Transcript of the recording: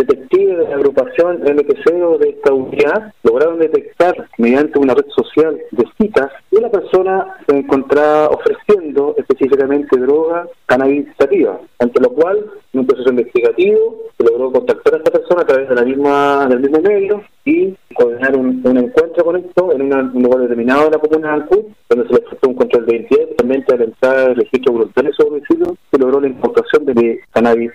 detectives de la agrupación MPC o de esta unidad lograron detectar mediante una red social de citas que la persona se encontraba ofreciendo específicamente droga cannabisativa, ante lo cual en un proceso investigativo se logró contactar a esta persona a través de la misma del mismo medio y coordinar un, encuentro con esto en un lugar determinado de la comuna de Ancud, donde se le efectuó un control de identidad, también al entrar el registro voluntario de su domicilio, se logró la importación de cannabis